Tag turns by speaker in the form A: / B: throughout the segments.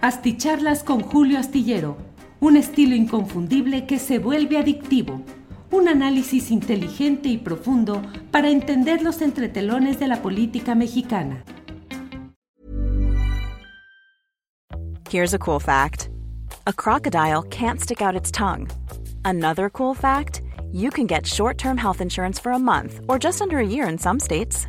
A: Asticharlas con Julio Astillero, un estilo inconfundible que se vuelve adictivo. Un análisis inteligente y profundo para entender los entretelones de la política mexicana.
B: Here's a cool fact a crocodile can't stick out its tongue. Another cool fact you can get short term health insurance for a month or just under a year in some states.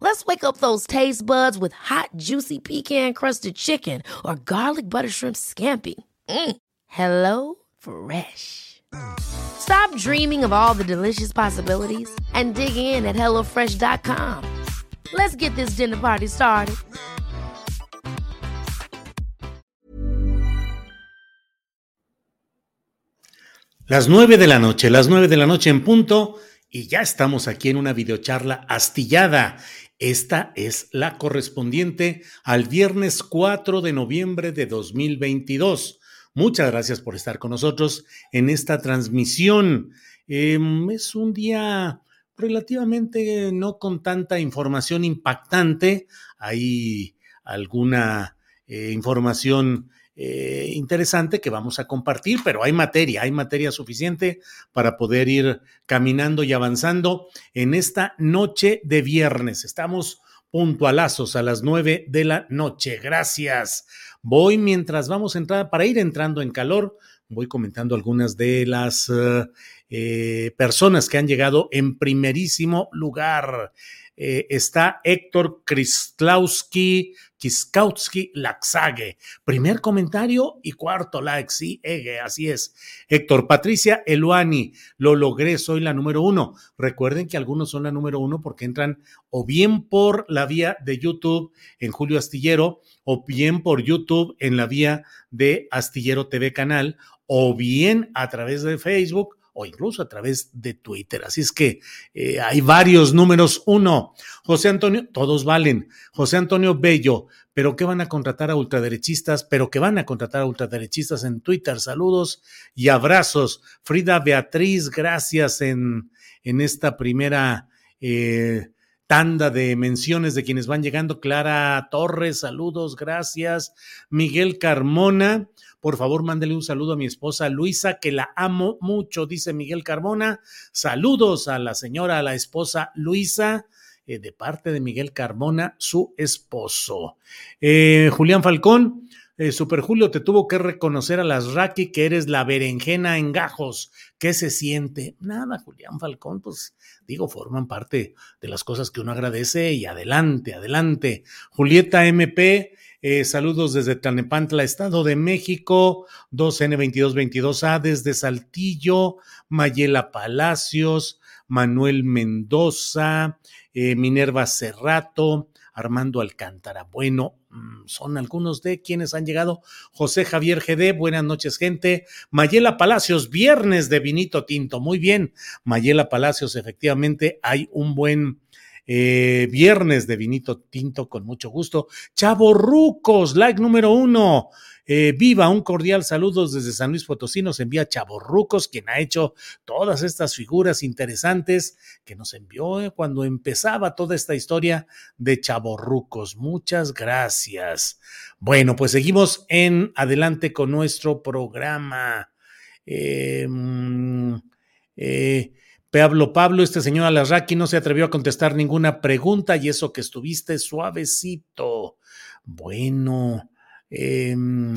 C: Let's wake up those taste buds with hot, juicy pecan crusted chicken or garlic butter shrimp scampi. Mm. Hello Fresh. Stop dreaming of all the delicious possibilities and dig in at HelloFresh.com. Let's get this dinner party started.
D: Las nueve de la noche, las nueve de la noche en punto, y ya estamos aquí en una videocharla astillada esta es la correspondiente al viernes 4 de noviembre de 2022. Muchas gracias por estar con nosotros en esta transmisión. Em, es un día relativamente no con tanta información impactante. Hay alguna eh, información eh, interesante que vamos a compartir, pero hay materia, hay materia suficiente para poder ir caminando y avanzando en esta noche de viernes. Estamos puntualazos a las nueve de la noche. Gracias. Voy mientras vamos a entrar, para ir entrando en calor, voy comentando algunas de las eh, personas que han llegado en primerísimo lugar. Eh, está Héctor Kristlowski, Kiskowski Laxague. Primer comentario y cuarto like, sí, Ege, así es. Héctor, Patricia Eluani, lo logré, soy la número uno. Recuerden que algunos son la número uno porque entran o bien por la vía de YouTube en Julio Astillero, o bien por YouTube en la vía de Astillero TV Canal, o bien a través de Facebook o incluso a través de Twitter. Así es que eh, hay varios números. Uno, José Antonio, todos valen. José Antonio Bello, pero que van a contratar a ultraderechistas, pero que van a contratar a ultraderechistas en Twitter. Saludos y abrazos. Frida Beatriz, gracias en, en esta primera... Eh, tanda de menciones de quienes van llegando. Clara Torres, saludos, gracias. Miguel Carmona, por favor, mándele un saludo a mi esposa Luisa, que la amo mucho, dice Miguel Carmona. Saludos a la señora, a la esposa Luisa. Eh, de parte de Miguel Carmona, su esposo. Eh, Julián Falcón, eh, Super Julio, te tuvo que reconocer a las Raki que eres la berenjena en gajos. ¿Qué se siente? Nada, Julián Falcón, pues digo, forman parte de las cosas que uno agradece y adelante, adelante. Julieta MP, eh, saludos desde Tlanepantla, Estado de México, 2N2222A, desde Saltillo, Mayela Palacios, Manuel Mendoza, eh, Minerva Cerrato, Armando Alcántara. Bueno, mm, son algunos de quienes han llegado. José Javier GD, buenas noches, gente. Mayela Palacios, viernes de vinito tinto. Muy bien, Mayela Palacios, efectivamente hay un buen eh, viernes de vinito tinto con mucho gusto. Chavo Rucos, like número uno. Eh, viva, un cordial saludos desde San Luis Potosí. Nos envía Rucos, quien ha hecho todas estas figuras interesantes que nos envió eh, cuando empezaba toda esta historia de Rucos. Muchas gracias. Bueno, pues seguimos en adelante con nuestro programa. Mm, eh Pablo Pablo, este señor Alarraqui no se atrevió a contestar ninguna pregunta y eso que estuviste suavecito. Bueno, em,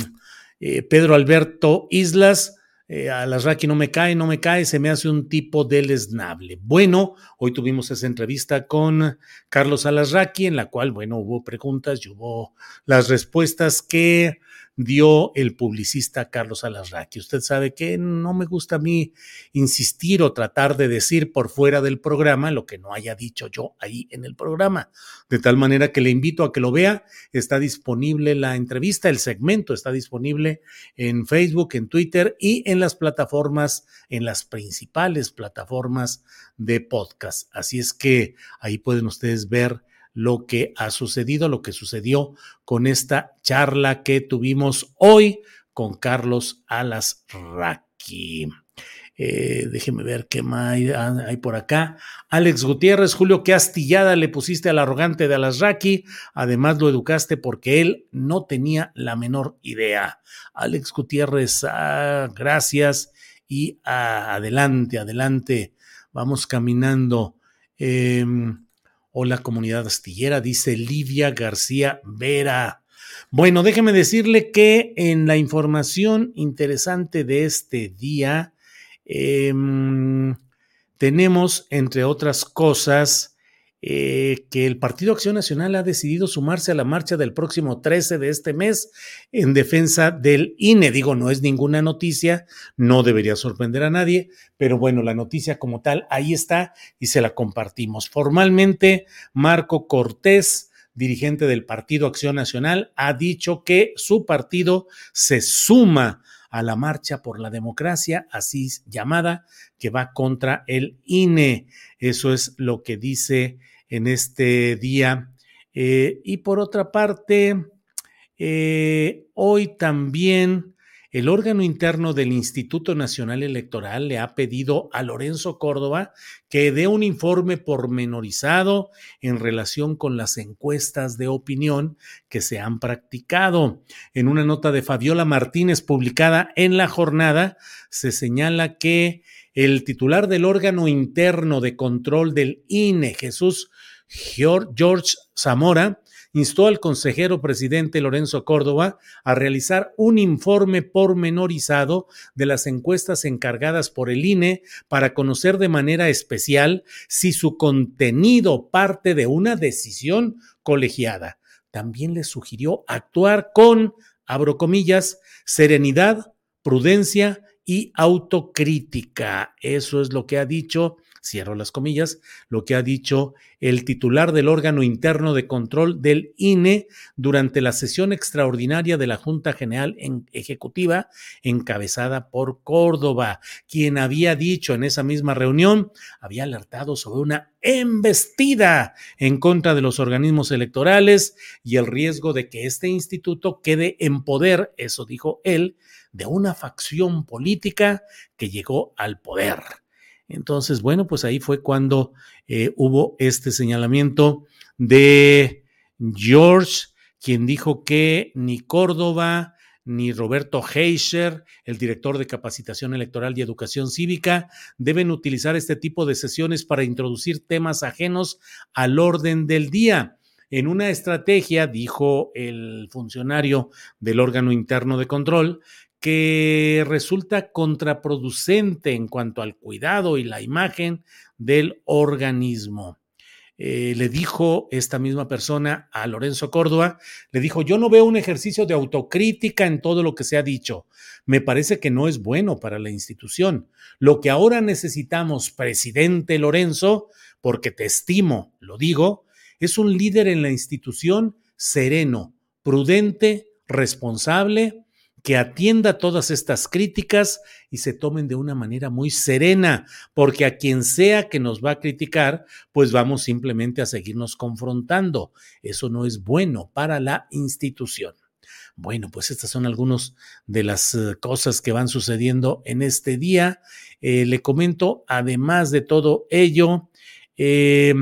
D: eh, Pedro Alberto Islas, eh, no me cae, no me cae, se me hace un tipo deleznable. Bueno, hoy tuvimos esa entrevista con Carlos Alarraqui, en la cual, bueno, hubo preguntas y hubo las respuestas que dio el publicista Carlos Alasraqui. Usted sabe que no me gusta a mí insistir o tratar de decir por fuera del programa lo que no haya dicho yo ahí en el programa. De tal manera que le invito a que lo vea. Está disponible la entrevista, el segmento está disponible en Facebook, en Twitter y en las plataformas, en las principales plataformas de podcast. Así es que ahí pueden ustedes ver lo que ha sucedido, lo que sucedió con esta charla que tuvimos hoy con Carlos Alasraqui. Eh, déjeme ver qué más hay, por acá. Alex Gutiérrez, Julio, qué astillada le pusiste al arrogante de Alasraqui. Además, lo educaste porque él no tenía la menor idea. Alex Gutiérrez, ah, gracias y ah, adelante, adelante. Vamos caminando. Eh, Hola comunidad astillera, dice Livia García Vera. Bueno, déjeme decirle que en la información interesante de este día em, tenemos, entre otras cosas, eh, que el Partido Acción Nacional ha decidido sumarse a la marcha del próximo 13 de este mes en defensa del INE. Digo, no es ninguna noticia, no debería sorprender a nadie, pero bueno, la noticia como tal ahí está y se la compartimos. Formalmente, Marco Cortés dirigente del Partido Acción Nacional, ha dicho que su partido se suma a la marcha por la democracia, así llamada, que va contra el INE. Eso es lo que dice en este día. Eh, y por otra parte, eh, hoy también el órgano interno del Instituto Nacional Electoral le ha pedido a Lorenzo Córdoba que dé un informe pormenorizado en relación con las encuestas de opinión que se han practicado. En una nota de Fabiola Martínez publicada en la jornada, se señala que el titular del órgano interno de control del INE, Jesús George Zamora, instó al consejero presidente Lorenzo Córdoba a realizar un informe pormenorizado de las encuestas encargadas por el INE para conocer de manera especial si su contenido parte de una decisión colegiada. También le sugirió actuar con, abro comillas, serenidad, prudencia y autocrítica. Eso es lo que ha dicho cierro las comillas, lo que ha dicho el titular del órgano interno de control del INE durante la sesión extraordinaria de la Junta General Ejecutiva encabezada por Córdoba, quien había dicho en esa misma reunión, había alertado sobre una embestida en contra de los organismos electorales y el riesgo de que este instituto quede en poder, eso dijo él, de una facción política que llegó al poder. Entonces, bueno, pues ahí fue cuando eh, hubo este señalamiento de George, quien dijo que ni Córdoba ni Roberto Heischer, el director de capacitación electoral y educación cívica, deben utilizar este tipo de sesiones para introducir temas ajenos al orden del día. En una estrategia, dijo el funcionario del órgano interno de control, que resulta contraproducente en cuanto al cuidado y la imagen del organismo. Eh, le dijo esta misma persona a Lorenzo Córdoba, le dijo, yo no veo un ejercicio de autocrítica en todo lo que se ha dicho. Me parece que no es bueno para la institución. Lo que ahora necesitamos, presidente Lorenzo, porque te estimo, lo digo, es un líder en la institución sereno, prudente, responsable, que atienda todas estas críticas y se tomen de una manera muy serena, porque a quien sea que nos va a criticar, pues vamos simplemente a seguirnos confrontando. Eso no es bueno para la institución. Bueno, pues estas son algunas de las eh, cosas que van sucediendo en este día. Eh, le comento, además de todo ello, eh,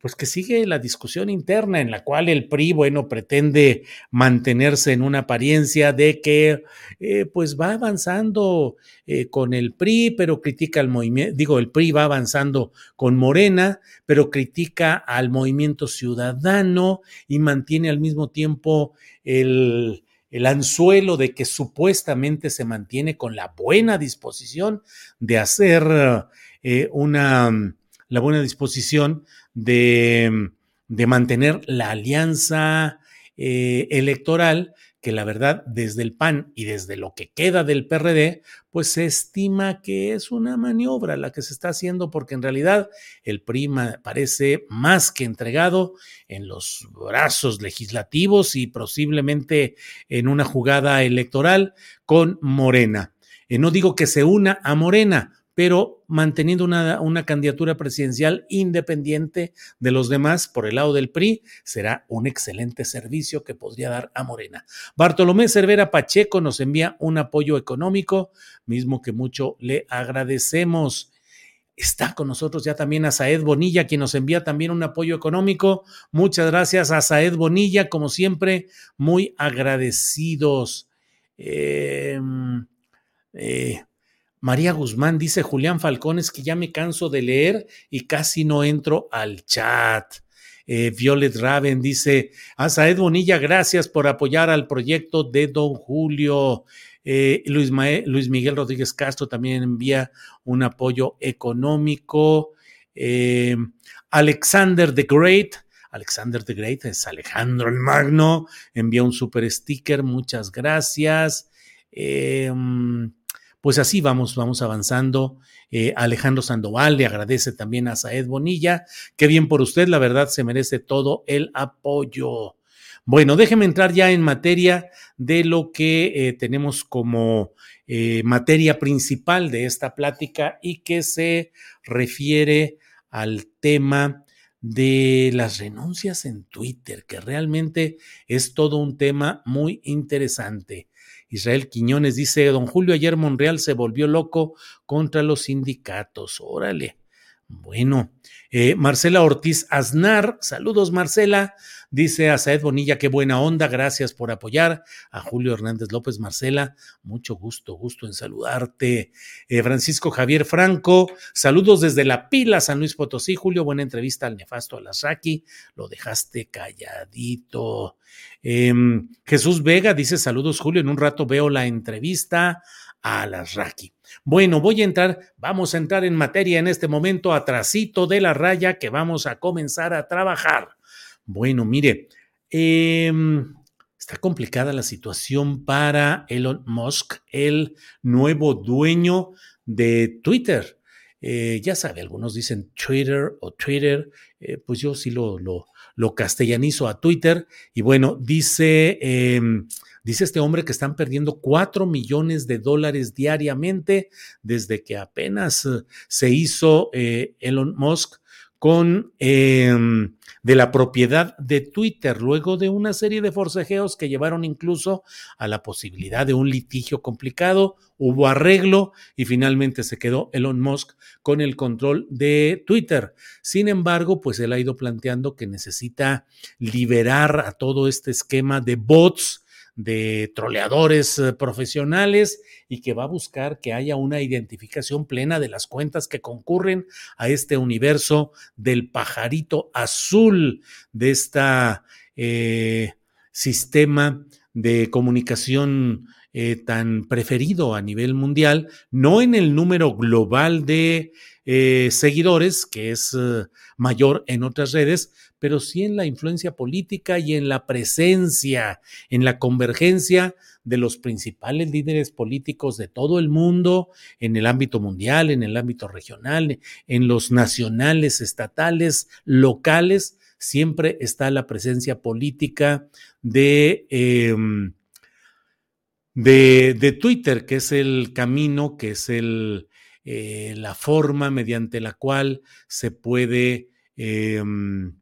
D: pues que sigue la discusión interna en la cual el PRI, bueno, pretende mantenerse en una apariencia de que eh, pues va avanzando eh, con el PRI, pero critica al movimiento, digo, el PRI va avanzando con Morena, pero critica al movimiento ciudadano y mantiene al mismo tiempo el, el anzuelo de que supuestamente se mantiene con la buena disposición de hacer eh, una, la buena disposición de, mantener la alianza eh, electoral que la verdad desde el PAN y desde lo que queda del PRD, pues se estima que es una maniobra la que se está haciendo porque en realidad el PRI parece más que entregado en los brazos legislativos y posiblemente en una jugada electoral con Morena. Eh, no digo que se una a Morena, pero manteniendo una, una, candidatura presidencial independiente de los demás por el lado del PRI, será un excelente servicio que podría dar a Morena. Bartolomé Cervera Pacheco nos envía un apoyo económico, mismo que mucho le agradecemos. Está con nosotros ya también a Saed Bonilla, quien nos envía también un apoyo económico. Muchas gracias a Saed Bonilla, como siempre, muy agradecidos. Eh, eh, María Guzmán dice Julián Falcones que ya me canso de leer y casi no entro al chat. Eh, Violet Raven dice, a Bonilla, gracias por apoyar al proyecto de Don Julio. Eh, Luis, Miguel Rodríguez Castro también envía un apoyo económico. Eh, Alexander the Great, Alexander the Great es Alejandro el Magno, envía un super sticker, muchas gracias. Eh, pues así vamos, vamos avanzando. Eh, Alejandro Sandoval le agradece también a Saed Bonilla. Qué bien por usted, la verdad se merece todo el apoyo. Bueno, déjeme entrar ya en materia de lo que eh, tenemos como eh, materia principal de esta plática y que se refiere al tema de las renuncias en Twitter, que realmente es todo un tema muy interesante. Israel Quiñones dice, don Julio, ayer Monreal se volvió loco contra los sindicatos. Órale. Bueno, eh, Marcela Ortiz Aznar, saludos Marcela, dice a Saed Bonilla, qué buena onda, gracias por apoyar. A Julio Hernández López Marcela, mucho gusto, gusto en saludarte. Eh, Francisco Javier Franco, saludos desde La Pila, San Luis Potosí. Julio, buena entrevista al nefasto Alasraqui, lo dejaste calladito. Em, Jesús Vega dice, saludos Julio, en un rato veo la entrevista a Alasraqui. Bueno, voy a entrar, vamos a entrar en materia en este momento, atrasito de la raya que vamos a comenzar a trabajar. Bueno, mire, em, está complicada la situación para Elon Musk, el nuevo dueño de Twitter. Eh, ya sabe, algunos dicen Twitter o Twitter, eh, pues yo sí lo, lo, castellanizo a Twitter. Y bueno, dice em, Dice este hombre que están perdiendo 4 millones de dólares diariamente desde que apenas eh, se hizo Elon Musk con em, de la propiedad de Twitter, luego de una serie de forcejeos que llevaron incluso a la posibilidad de un litigio complicado, hubo arreglo y finalmente se quedó Elon Musk con el control de Twitter. Sin embargo, pues él ha ido planteando que necesita liberar a todo este esquema de bots de troleadores eh, profesionales y que va a buscar que haya una identificación plena de las cuentas que concurren a este universo del pajarito azul de este sistema de comunicación eh, tan preferido a nivel mundial, no en el número global de seguidores, que es mayor en otras redes, pero sí en la influencia política y en la presencia, en la convergencia de los principales líderes políticos de todo el mundo, en el ámbito mundial, en el ámbito regional, en los nacionales, estatales, locales, siempre está la presencia política de, em, de, de, Twitter, que es el camino, que es el, eh, la forma mediante la cual se puede em,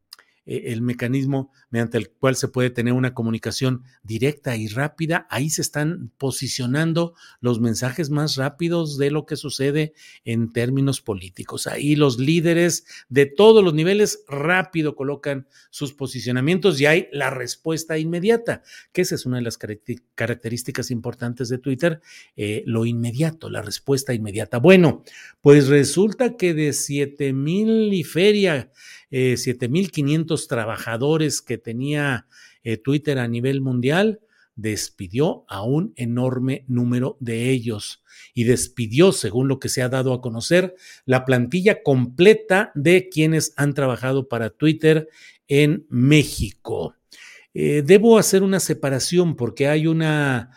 D: e-, el mecanismo mediante el cual se puede tener una comunicación directa y rápida. Ahí se están posicionando los mensajes más rápidos de lo que sucede en términos políticos. Ahí los líderes de todos los niveles rápido colocan sus posicionamientos y hay la respuesta inmediata, que esa es una de las características importantes de Twitter, eh, lo inmediato, la respuesta inmediata. Bueno, pues resulta que de 7 mil y feria, eh, 7.500 trabajadores que tenía eh, Twitter a nivel mundial, despidió a un enorme número de ellos y despidió, según lo que se ha dado a conocer, la plantilla completa de quienes han trabajado para Twitter en México. eh, debo hacer una separación porque hay una,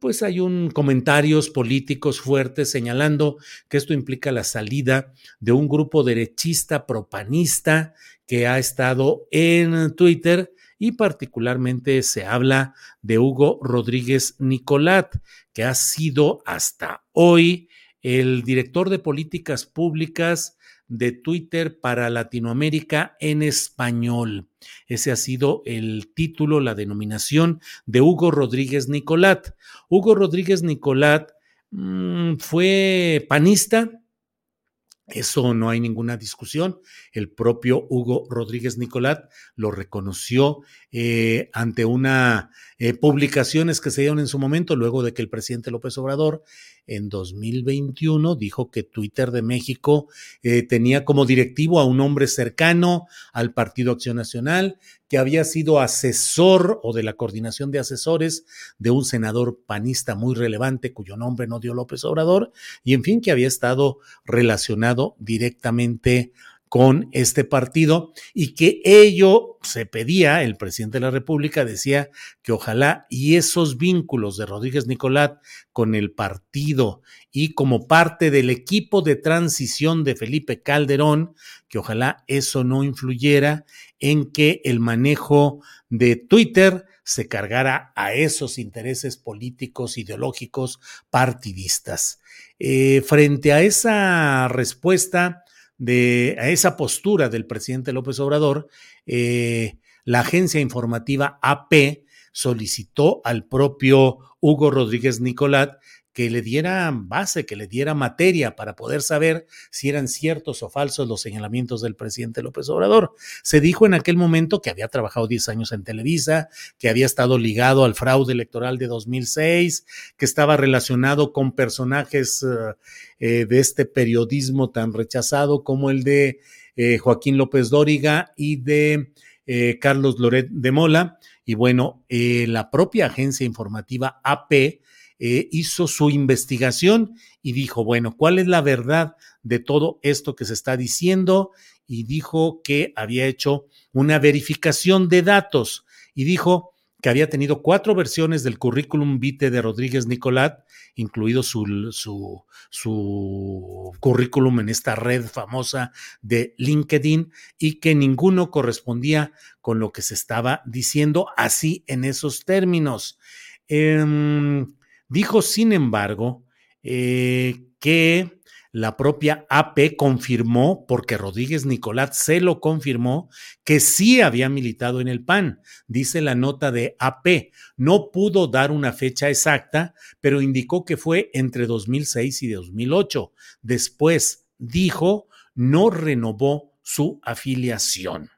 D: pues hay un comentarios políticos fuertes señalando que esto implica la salida de un grupo derechista propanista que ha estado en Twitter y particularmente se habla de Hugo Rodríguez Nicolat, que ha sido hasta hoy el director de políticas públicas de Twitter para Latinoamérica en español. Ese ha sido el título, la denominación de Hugo Rodríguez Nicolat. Hugo Rodríguez Nicolat mmm, fue panista, eso no hay ninguna discusión. El propio Hugo Rodríguez Nicolat lo reconoció eh, ante una eh, publicaciones que se dieron en su momento, luego de que el presidente López Obrador en 2021 dijo que Twitter de México eh, tenía como directivo a un hombre cercano al Partido Acción Nacional, que había sido asesor o de la coordinación de asesores de un senador panista muy relevante cuyo nombre no dio López Obrador, y en fin, que había estado relacionado directamente con este partido y que ello se pedía, el presidente de la República decía que ojalá y esos vínculos de Rodríguez Nicolat con el partido y como parte del equipo de transición de Felipe Calderón, que ojalá eso no influyera en que el manejo de Twitter se cargara a esos intereses políticos, ideológicos, partidistas. Eh, frente a esa respuesta, de a esa postura del presidente López Obrador, eh, la agencia informativa AP solicitó al propio Hugo Rodríguez Nicolat que le diera base, que le diera materia para poder saber si eran ciertos o falsos los señalamientos del presidente López Obrador. Se dijo en aquel momento que había trabajado 10 años en Televisa, que había estado ligado al fraude electoral de 2006, que estaba relacionado con personajes eh, eh, de este periodismo tan rechazado como el de eh, Joaquín López Dóriga y de Carlos Loret de Mola. Y bueno, la propia agencia informativa AP eh, hizo su investigación y dijo, bueno, ¿cuál es la verdad de todo esto que se está diciendo? Y dijo que había hecho una verificación de datos y dijo que había tenido cuatro versiones del currículum vitae de Rodríguez Nicolat, incluido su, su, su, currículum en esta red famosa de LinkedIn, y que ninguno correspondía con lo que se estaba diciendo así en esos términos. Eh, Dijo, sin embargo, eh, que la propia AP confirmó, porque Rodríguez Nicolás se lo confirmó, que sí había militado en el PAN. Dice la nota de AP. No pudo dar una fecha exacta, pero indicó que fue entre 2006 y 2008. Después dijo, no renovó su afiliación.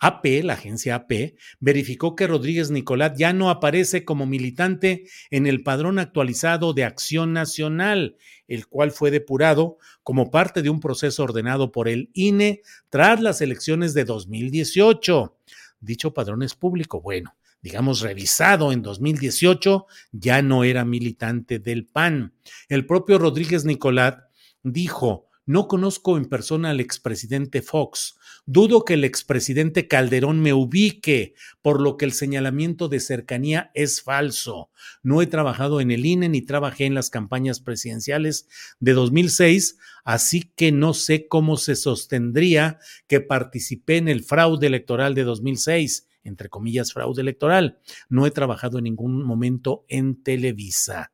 D: AP, la agencia AP, verificó que Rodríguez Nicolás ya no aparece como militante en el padrón actualizado de Acción Nacional, el cual fue depurado como parte de un proceso ordenado por el INE tras las elecciones de 2018. Dicho padrón es público. Bueno, digamos, revisado en 2018, ya no era militante del PAN. El propio Rodríguez Nicolás dijo, no conozco en persona al expresidente Fox, Dudo que el expresidente Calderón me ubique, por lo que el señalamiento de cercanía es falso. No he trabajado en el INE ni trabajé en las campañas presidenciales de 2006, así que no sé cómo se sostendría que participé en el fraude electoral de 2006 entre comillas, fraude electoral. No he trabajado en ningún momento en Televisa.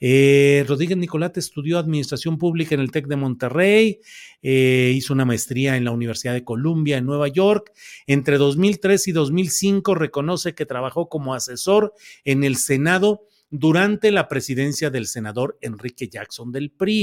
D: Eh, Rodríguez Nicolate estudió Administración Pública en el TEC de Monterrey, eh, hizo una maestría en la Universidad de Columbia en Nueva York. Entre 2003 y 2005 reconoce que trabajó como asesor en el Senado durante la presidencia del senador Enrique Jackson del PRI.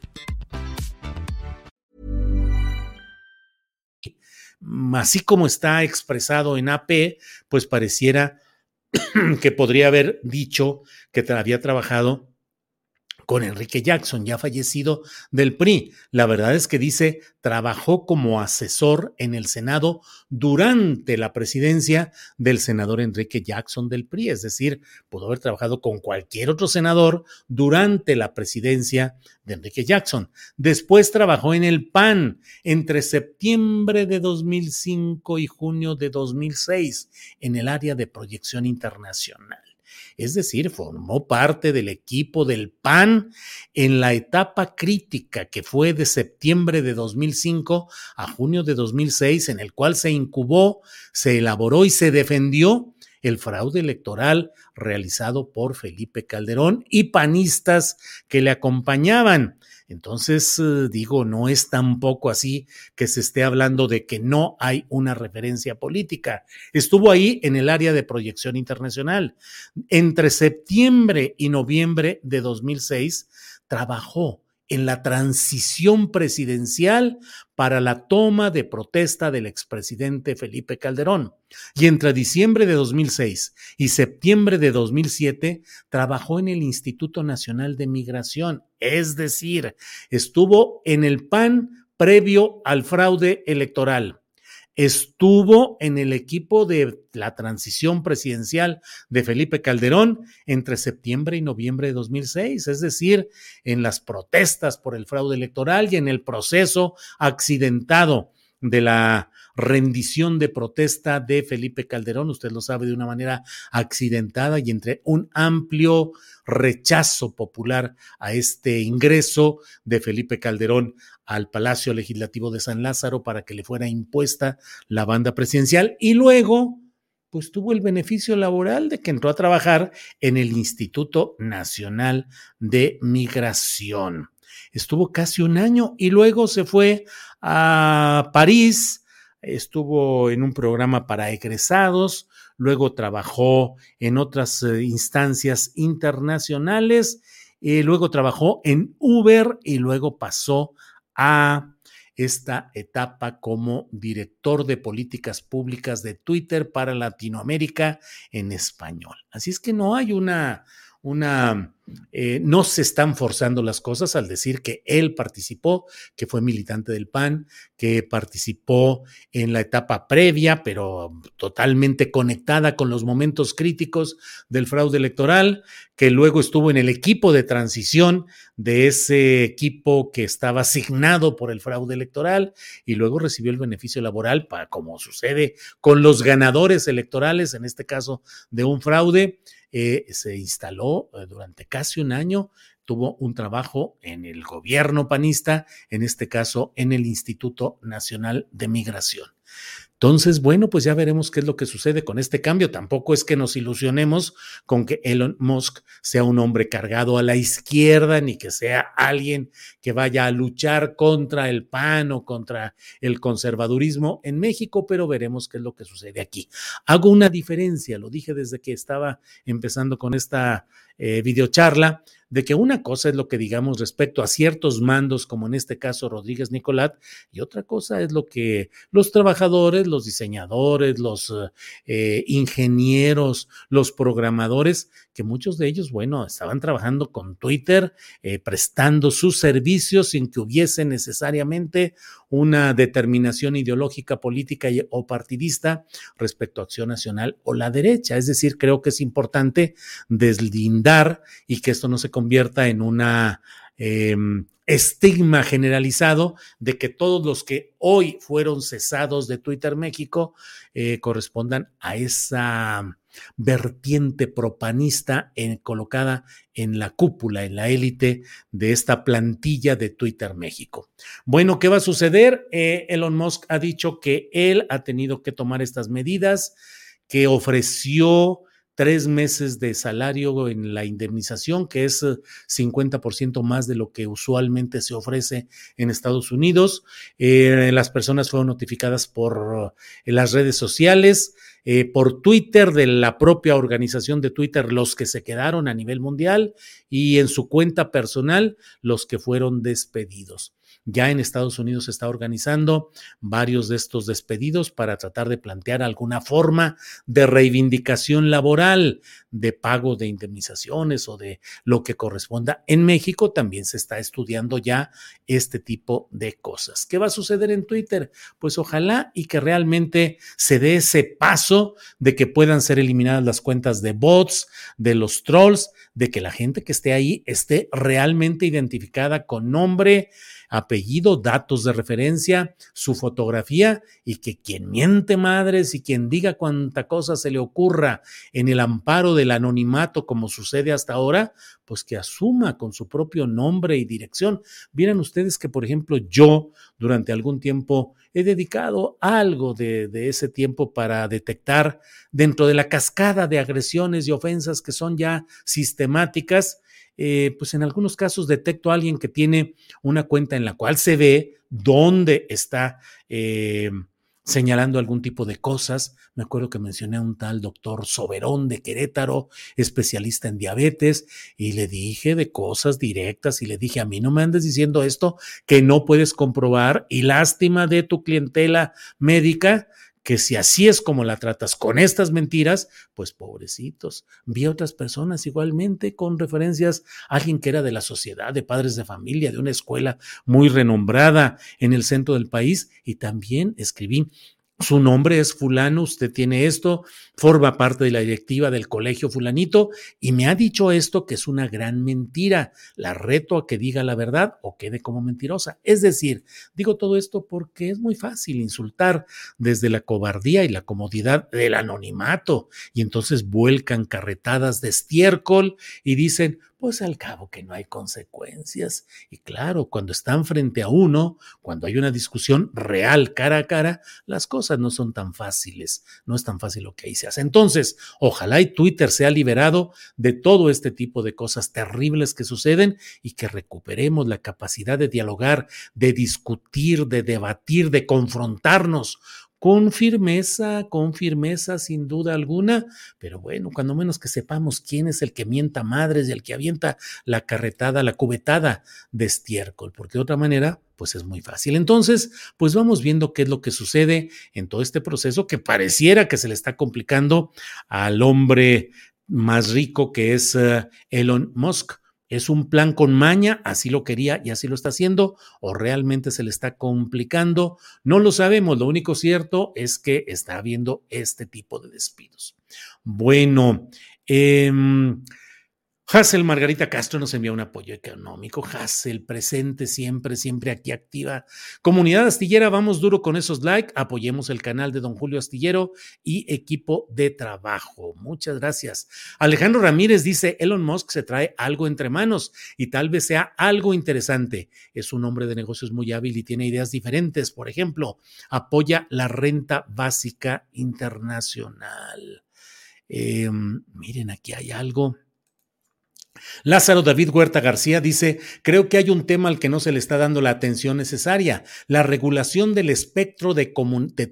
D: Así como está expresado en AP, pues pareciera que podría haber dicho que había trabajado con Enrique Jackson, ya fallecido del PRI. La verdad es que dice, trabajó como asesor en el Senado durante la presidencia del senador Enrique Jackson del PRI, es decir, pudo haber trabajado con cualquier otro senador durante la presidencia de Enrique Jackson. Después trabajó en el PAN entre septiembre de 2005 y junio de 2006 en el área de proyección internacional es decir, formó parte del equipo del PAN en la etapa crítica que fue de septiembre de 2005 a junio de 2006, en el cual se incubó, se elaboró y se defendió el fraude electoral realizado por Felipe Calderón y panistas que le acompañaban. Entonces, eh, digo, no es tampoco así que se esté hablando de que no hay una referencia política. Estuvo ahí en el área de proyección internacional. Entre septiembre y noviembre de 2006, trabajó en la transición presidencial para la toma de protesta del expresidente Felipe Calderón. Y entre diciembre de 2006 y septiembre de 2007 trabajó en el Instituto Nacional de Migración, es decir, estuvo en el PAN previo al fraude electoral estuvo en el equipo de la transición presidencial de Felipe Calderón entre septiembre y noviembre de 2006, es decir, en las protestas por el fraude electoral y en el proceso accidentado de la rendición de protesta de Felipe Calderón, usted lo sabe de una manera accidentada y entre un amplio rechazo popular a este ingreso de Felipe Calderón al Palacio Legislativo de San Lázaro para que le fuera impuesta la banda presidencial y luego pues tuvo el beneficio laboral de que entró a trabajar en el Instituto Nacional de Migración. Estuvo casi un año y luego se fue a París, estuvo en un programa para egresados, luego trabajó en otras eh, instancias internacionales, y luego trabajó en Uber y luego pasó a esta etapa como director de políticas públicas de Twitter para Latinoamérica en español. Así es que no hay una, una, eh, no se están forzando las cosas al decir que él participó, que fue militante del PAN, que participó en la etapa previa, pero totalmente conectada con los momentos críticos del fraude electoral, que luego estuvo en el equipo de transición de ese equipo que estaba asignado por el fraude electoral y luego recibió el beneficio laboral, para, como sucede con los ganadores electorales, en este caso de un fraude eh, se instaló eh, durante casi un año, tuvo un trabajo en el gobierno panista, en este caso en el Instituto Nacional de Migración. Entonces, bueno, pues ya veremos qué es lo que sucede con este cambio. Tampoco es que nos ilusionemos con que Elon Musk sea un hombre cargado a la izquierda, ni que sea alguien que vaya a luchar contra el PAN o contra el conservadurismo en México, pero veremos qué es lo que sucede aquí. Hago una diferencia, lo dije desde que estaba empezando con esta eh, videocharla, de que una cosa es lo que digamos respecto a ciertos mandos, como en este caso Rodríguez Nicolat, y otra cosa es lo que los trabajadores, los diseñadores, los eh, ingenieros, los programadores, que muchos de ellos, bueno, estaban trabajando con Twitter, eh, prestando sus servicios sin que hubiese necesariamente una determinación ideológica, política o partidista respecto a Acción Nacional o la derecha. Es decir, creo que es importante deslindar y que esto no se convierta en una em, estigma generalizado de que todos los que hoy fueron cesados de Twitter México eh, correspondan a esa vertiente propanista colocada en la cúpula, en la élite de esta plantilla de Twitter México. Bueno, ¿qué va a suceder? Eh, Elon Musk ha dicho que él ha tenido que tomar estas medidas, que ofreció tres meses de salario en la indemnización, que es 50% eh, más de lo que usualmente se ofrece en Estados Unidos. Eh, las personas fueron notificadas por eh, las redes sociales, por Twitter de la propia organización de Twitter, los que se quedaron a nivel mundial, y en su cuenta personal, los que fueron despedidos. Ya en Estados Unidos se está organizando varios de estos despedidos para tratar de plantear alguna forma de reivindicación laboral, de pago de indemnizaciones o de lo que corresponda. En México también se está estudiando ya este tipo de cosas. ¿Qué va a suceder en Twitter? Pues ojalá y que realmente se dé ese paso de que puedan ser eliminadas las cuentas de bots, de los trolls, de que la gente que esté ahí esté realmente identificada con nombre, apellido, datos de referencia, su fotografía y que quien miente madres y quien diga cuánta cosa se le ocurra en el amparo del anonimato como sucede hasta ahora, pues que asuma con su propio nombre y dirección. Vieran ustedes que, por ejemplo, yo durante algún tiempo he dedicado algo de, de, ese tiempo para detectar dentro de la cascada de agresiones y ofensas que son ya sistemáticas, eh, pues en algunos casos detecto a alguien que tiene una cuenta en la cual se ve dónde está eh, señalando algún tipo de cosas. Me acuerdo que mencioné a un tal doctor Soberón de Querétaro, especialista en diabetes, y le dije de cosas directas y le dije, a mí no me andes diciendo esto que no puedes comprobar y lástima de tu clientela médica que si así es como la tratas con estas mentiras, pues pobrecitos. Vi a otras personas igualmente con referencias a alguien que era de la sociedad, de padres de familia, de una escuela muy renombrada en el centro del país y también escribí su nombre es fulano, usted tiene esto, forma parte de la directiva del colegio fulanito y me ha dicho esto que es una gran mentira. La reto a que diga la verdad o quede como mentirosa. Es decir, digo todo esto porque es muy fácil insultar desde la cobardía y la comodidad del anonimato y entonces vuelcan carretadas de estiércol y dicen, pues al cabo que no hay consecuencias. Y claro, cuando están frente a uno, cuando hay una discusión real cara a cara, las cosas no son tan fáciles, no es tan fácil lo que ahí se hace. Entonces, ojalá y Twitter sea liberado de todo este tipo de cosas terribles que suceden y que recuperemos la capacidad de dialogar, de discutir, de debatir, de confrontarnos con firmeza, con firmeza sin duda alguna, pero bueno, cuando menos que sepamos quién es el que mienta madres y el que avienta la carretada, la cubetada de estiércol, porque de otra manera, pues es muy fácil. Entonces, pues vamos viendo qué es lo que sucede en todo este proceso que pareciera que se le está complicando al hombre más rico que es eh, Elon Musk ¿Es un plan con maña? ¿Así lo quería y así lo está haciendo? ¿O realmente se le está complicando? No lo sabemos. Lo único cierto es que está habiendo este tipo de despidos. Bueno, eh, Hassel Margarita Castro nos envía un apoyo económico. Hassel, presente siempre, siempre aquí activa. Comunidad astillera, vamos duro con esos likes. Apoyemos el canal de don Julio Astillero y equipo de trabajo. Muchas gracias. Alejandro Ramírez dice: Elon Musk se trae algo entre manos y tal vez sea algo interesante. Es un hombre de negocios muy hábil y tiene ideas diferentes. Por ejemplo, apoya la renta básica internacional. Em, miren, aquí hay algo. Lázaro David Huerta García dice, creo que hay un tema al que no se le está dando la atención necesaria, la regulación del espectro de,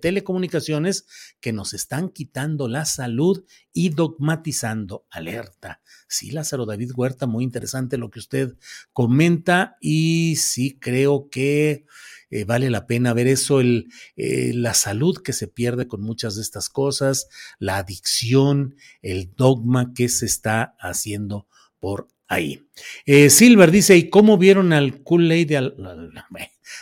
D: telecomunicaciones que nos están quitando la salud y dogmatizando. Alerta. Sí, Lázaro David Huerta, muy interesante lo que usted comenta y sí creo que... Eh, vale la pena ver eso, el, eh, la salud que se pierde con muchas de estas cosas, la adicción, el dogma que se está haciendo por ahí. Eh, Silver dice, ¿y cómo vieron al Cool Lady de,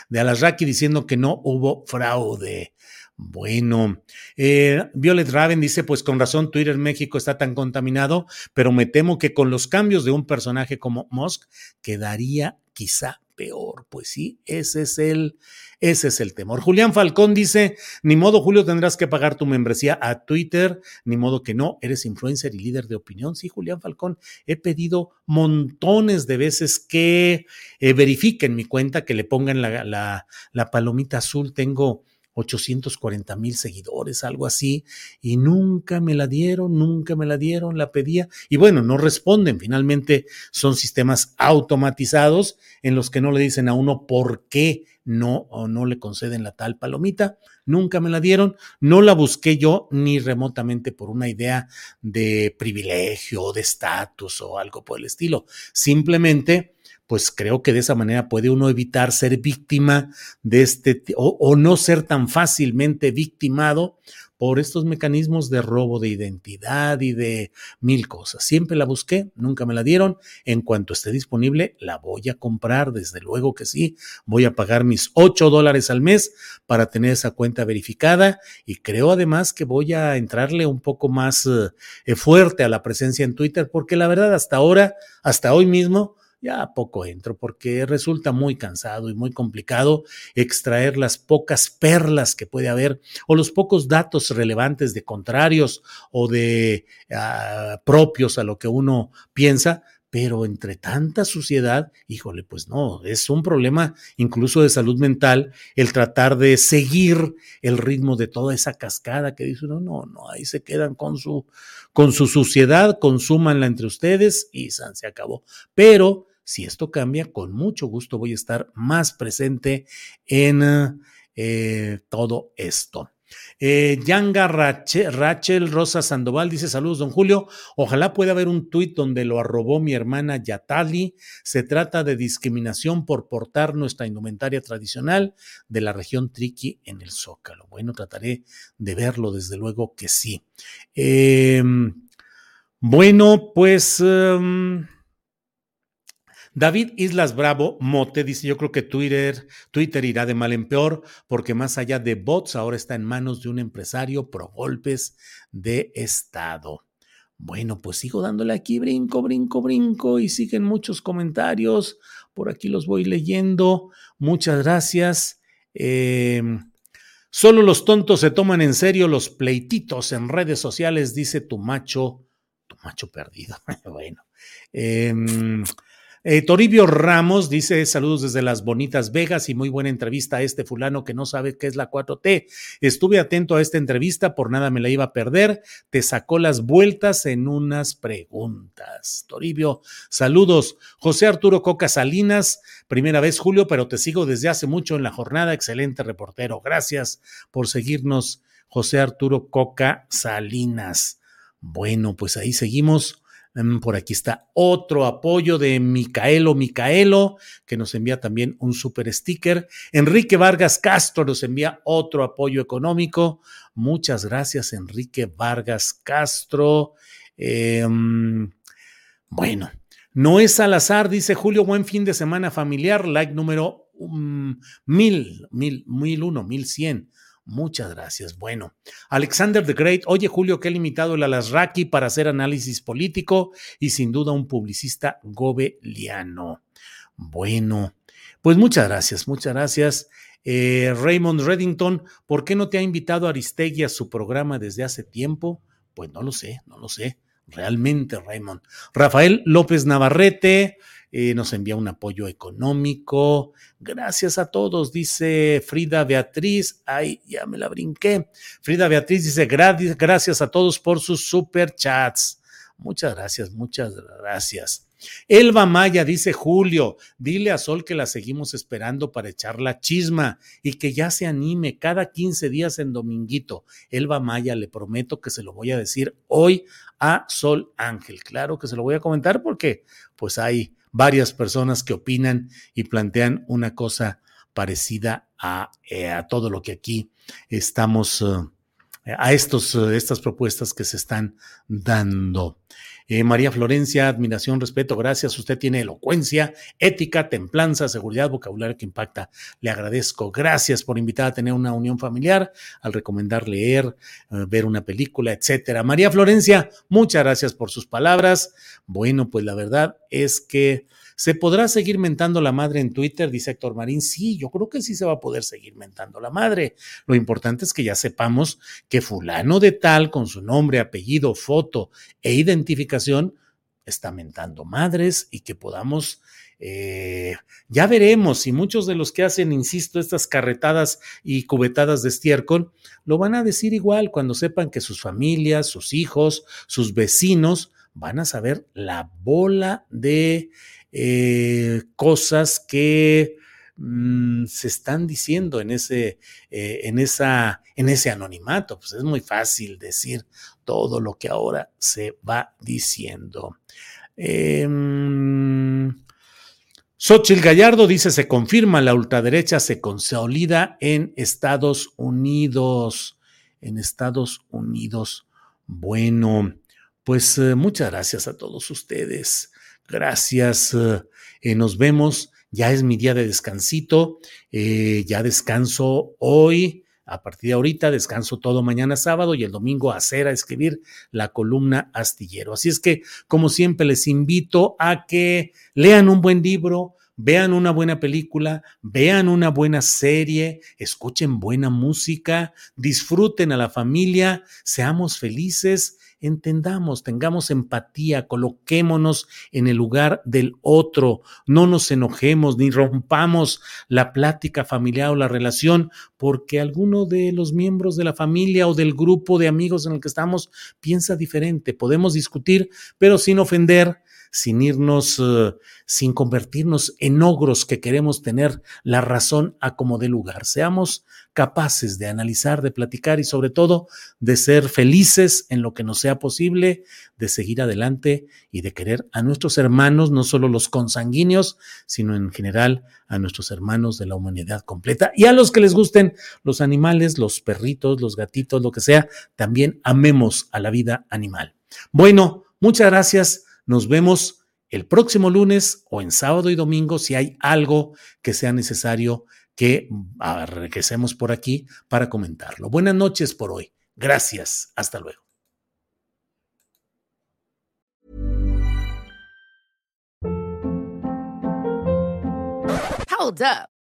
D: de Alasraki diciendo que no hubo fraude? Bueno, eh, Violet Raven dice, pues con razón Twitter México está tan contaminado, pero me temo que con los cambios de un personaje como Musk quedaría quizá peor. Pues sí, ese es el, ese es el temor. Julián Falcón dice, ni modo Julio tendrás que pagar tu membresía a Twitter, ni modo que no, eres influencer y líder de opinión. Sí, Julián Falcón, he pedido montones de veces que eh, verifiquen mi cuenta, que le pongan la, la, la palomita azul. Tengo 840 mil seguidores, algo así, y nunca me la dieron, nunca me la dieron, la pedía, y bueno, no responden, finalmente son sistemas automatizados en los que no le dicen a uno por qué no o no le conceden la tal palomita, nunca me la dieron, no la busqué yo ni remotamente por una idea de privilegio de estatus o algo por el estilo, simplemente pues creo que de esa manera puede uno evitar ser víctima de este o, no ser tan fácilmente victimado por estos mecanismos de robo de identidad y de mil cosas. Siempre la busqué, nunca me la dieron. En cuanto esté disponible, la voy a comprar, desde luego que sí. Voy a pagar mis 8 dólares al mes para tener esa cuenta verificada y creo además que voy a entrarle un poco más eh, fuerte a la presencia en Twitter porque la verdad hasta ahora, hasta hoy mismo, ya poco entro porque resulta muy cansado y muy complicado extraer las pocas perlas que puede haber o los pocos datos relevantes de contrarios o de uh, propios a lo que uno piensa, pero entre tanta suciedad, híjole, pues no, es un problema incluso de salud mental el tratar de seguir el ritmo de toda esa cascada que dice uno, no, no, ahí se quedan con su, con su suciedad, consúmanla entre ustedes y se acabó. Pero si esto cambia, con mucho gusto voy a estar más presente en eh, todo esto. Eh, Yanga Rachel, Rosa Sandoval dice: Saludos, don Julio. Ojalá pueda haber un tuit donde lo arrobó mi hermana Yatali. Se trata de discriminación por portar nuestra indumentaria tradicional de la región Triqui en el Zócalo. Bueno, trataré de verlo, desde luego que sí. Eh, bueno, pues. Um, David Islas Bravo Mote dice, yo creo que Twitter, Twitter irá de mal en peor porque más allá de bots ahora está en manos de un empresario pro golpes de Estado. Bueno, pues sigo dándole aquí brinco, brinco, brinco y siguen muchos comentarios. Por aquí los voy leyendo. Muchas gracias. Eh, solo los tontos se toman en serio los pleititos en redes sociales, dice tu macho, tu macho perdido. bueno. Eh, eh, Toribio Ramos dice saludos desde las bonitas Vegas y muy buena entrevista a este fulano que no sabe qué es la 4T. Estuve atento a esta entrevista, por nada me la iba a perder. Te sacó las vueltas en unas preguntas. Toribio, saludos. José Arturo Coca Salinas, primera vez Julio, pero te sigo desde hace mucho en la jornada. Excelente reportero. Gracias por seguirnos, José Arturo Coca Salinas. Bueno, pues ahí seguimos por aquí está otro apoyo de Micaelo Micaelo, que nos envía también un super sticker. Enrique Vargas Castro nos envía otro apoyo económico. Muchas gracias, Enrique Vargas Castro. Eh, bueno, no es al azar, dice Julio, buen fin de semana familiar, like número um, mil, mil, mil uno, mil cien. Muchas gracias. Bueno, Alexander the Great, oye Julio, qué limitado el Alasraki para hacer análisis político y sin duda un publicista gobeliano. Bueno, pues muchas gracias, muchas gracias. Eh, Raymond Reddington, ¿por qué no te ha invitado Aristegui a su programa desde hace tiempo? Pues no lo sé, no lo sé. Realmente, Raymond. Rafael López Navarrete, eh, nos envía un apoyo económico. Gracias a todos, dice Frida Beatriz. Ay, ya me la brinqué. Frida Beatriz dice, gracias a todos por sus super chats. Muchas gracias, muchas gracias. Elba Maya dice Julio, dile a Sol que la seguimos esperando para echar la chisma y que ya se anime cada 15 días en Dominguito. Elba Maya, le prometo que se lo voy a decir hoy a Sol Ángel. Claro que se lo voy a comentar porque pues hay varias personas que opinan y plantean una cosa parecida a, eh, a todo lo que aquí estamos, uh, a estos, uh, estas propuestas que se están dando. Eh, María Florencia, admiración, respeto, gracias. Usted tiene elocuencia, ética, templanza, seguridad, vocabulario que impacta. Le agradezco. Gracias por invitar a tener una unión familiar, al recomendar leer, eh, ver una película, etcétera. María Florencia, muchas gracias por sus palabras. Bueno, pues la verdad es que ¿Se podrá seguir mentando la madre en Twitter? Dice Héctor Marín. Sí, yo creo que sí se va a poder seguir mentando la madre. Lo importante es que ya sepamos que fulano de tal, con su nombre, apellido, foto e identificación, está mentando madres y que podamos eh, ya veremos si muchos de los que hacen, insisto, estas carretadas y cubetadas de estiércol, lo van a decir igual cuando sepan que sus familias, sus hijos, sus vecinos van a saber la bola de eh, cosas que mm, se están diciendo en ese, eh, en, esa, en ese anonimato. Pues es muy fácil decir todo lo que ahora se va diciendo. Eh, Gallardo dice, se confirma, la ultraderecha se consolida en Estados Unidos. En Estados Unidos. Bueno, pues eh, muchas gracias a todos ustedes. Gracias. Eh, nos vemos. Ya es mi día de descansito. Eh, ya descanso hoy. A partir de ahorita descanso todo mañana sábado y el domingo a hacer a escribir la columna astillero. Así es que, como siempre, les invito a que lean un buen libro, vean una buena película, vean una buena serie, escuchen buena música, disfruten a la familia, seamos felices entendamos, tengamos empatía, coloquémonos en el lugar del otro, no nos enojemos ni rompamos la plática familiar o la relación porque alguno de los miembros de la familia o del grupo de amigos en el que estamos piensa diferente. Podemos discutir, pero sin ofender, sin irnos, eh, sin convertirnos en ogros que queremos tener la razón a como de lugar. Seamos capaces de analizar, de platicar y sobre todo de ser felices en lo que nos sea posible, de seguir adelante y de querer a nuestros hermanos, no solo los consanguíneos, sino en general a nuestros hermanos de la humanidad completa y a los que les gusten los animales, los perritos, los gatitos, lo que sea, también amemos a la vida animal. Bueno, muchas gracias. Nos vemos el próximo lunes o en sábado y domingo si hay algo que sea necesario que regresemos por aquí para comentarlo. Buenas noches por hoy. Gracias. Hasta luego.
C: Hold up.